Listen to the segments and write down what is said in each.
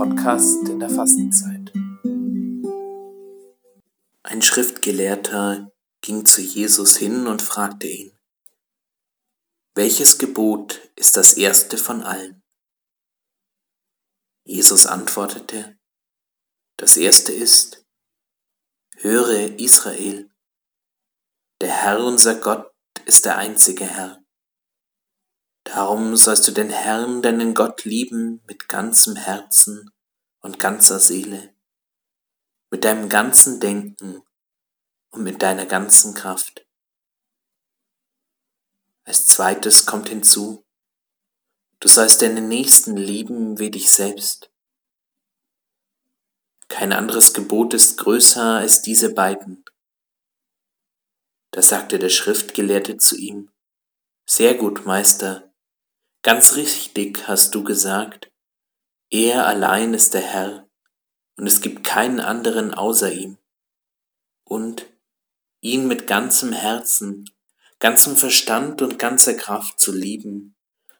Podcast in der Fastenzeit. Ein Schriftgelehrter ging zu Jesus hin und fragte ihn, welches Gebot ist das erste von allen? Jesus antwortete, das erste ist, höre Israel, der Herr unser Gott ist der einzige Herr. Darum sollst du den Herrn, deinen Gott lieben mit ganzem Herzen und ganzer Seele, mit deinem ganzen Denken und mit deiner ganzen Kraft. Als zweites kommt hinzu, du sollst deinen Nächsten lieben wie dich selbst. Kein anderes Gebot ist größer als diese beiden. Da sagte der Schriftgelehrte zu ihm, Sehr gut, Meister, Ganz richtig hast du gesagt, er allein ist der Herr und es gibt keinen anderen außer ihm. Und ihn mit ganzem Herzen, ganzem Verstand und ganzer Kraft zu lieben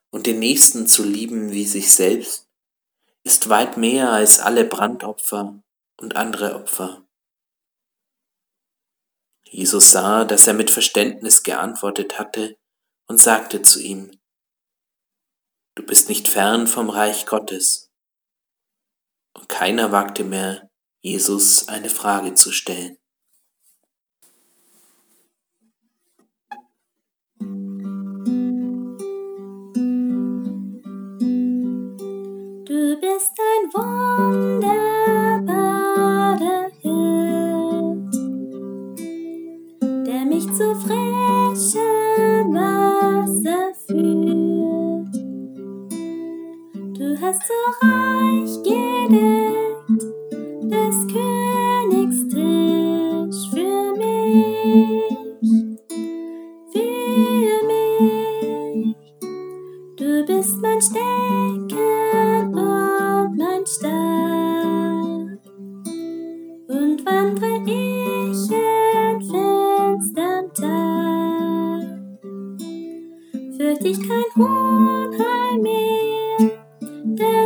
und den Nächsten zu lieben wie sich selbst, ist weit mehr als alle Brandopfer und andere Opfer. Jesus sah, dass er mit Verständnis geantwortet hatte und sagte zu ihm, Du bist nicht fern vom Reich Gottes. Und keiner wagte mehr, Jesus eine Frage zu stellen. Du bist ein wunderbarer Hirt, der mich zu frischem Wasser hast so reich gedeckt des Königs Tisch für mich, für mich. Du bist mein Stecken und mein Stab und wandre ich in finsterm Tag, fürcht ich kein Unheil mehr.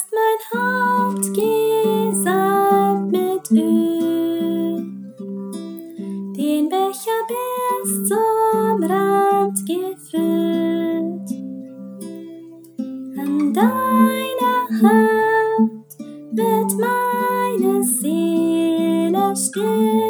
hast mein Haupt gesalbt mit Öl, den Becher bis zum Rand gefüllt. An Hand wird meine Seele still.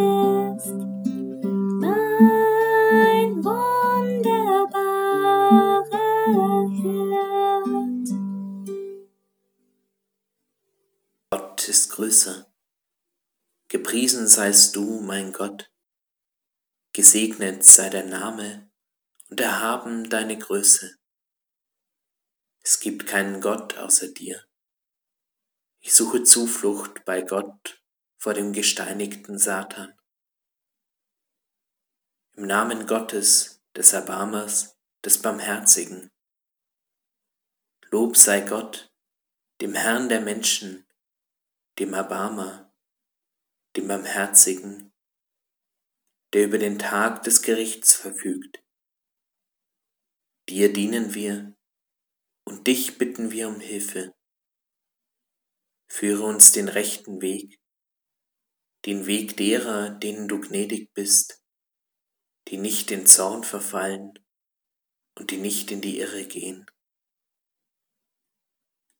Ist größer. Gepriesen seist du, mein Gott. Gesegnet sei dein Name und erhaben deine Größe. Es gibt keinen Gott außer dir. Ich suche Zuflucht bei Gott vor dem gesteinigten Satan. Im Namen Gottes, des Erbarmers, des Barmherzigen. Lob sei Gott, dem Herrn der Menschen, dem Erbarmer, dem Barmherzigen, der über den Tag des Gerichts verfügt. Dir dienen wir, und dich bitten wir um Hilfe. Führe uns den rechten Weg, den Weg derer, denen du gnädig bist, die nicht in Zorn verfallen und die nicht in die Irre gehen.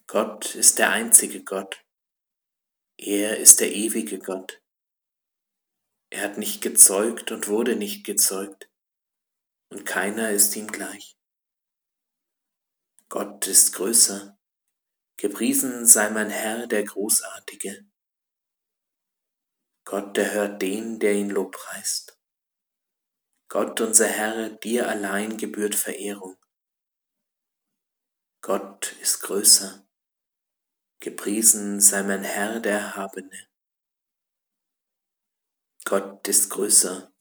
Gott ist der einzige Gott. Er ist der ewige Gott. Er hat nicht gezeugt und wurde nicht gezeugt, und keiner ist ihm gleich. Gott ist größer. Gepriesen sei mein Herr, der Großartige. Gott erhört den, der ihn lobpreist. Gott unser Herr, dir allein gebührt Verehrung. Gott ist größer. Gepriesen sei mein Herr der Erhabene. Gott ist größer.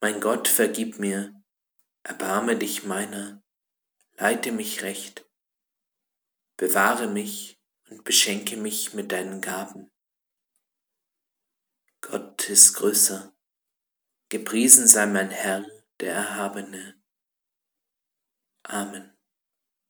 Mein Gott, vergib mir, erbarme dich meiner, leite mich recht, bewahre mich und beschenke mich mit deinen Gaben. Gott ist größer. Gepriesen sei mein Herr, der Erhabene. Amen.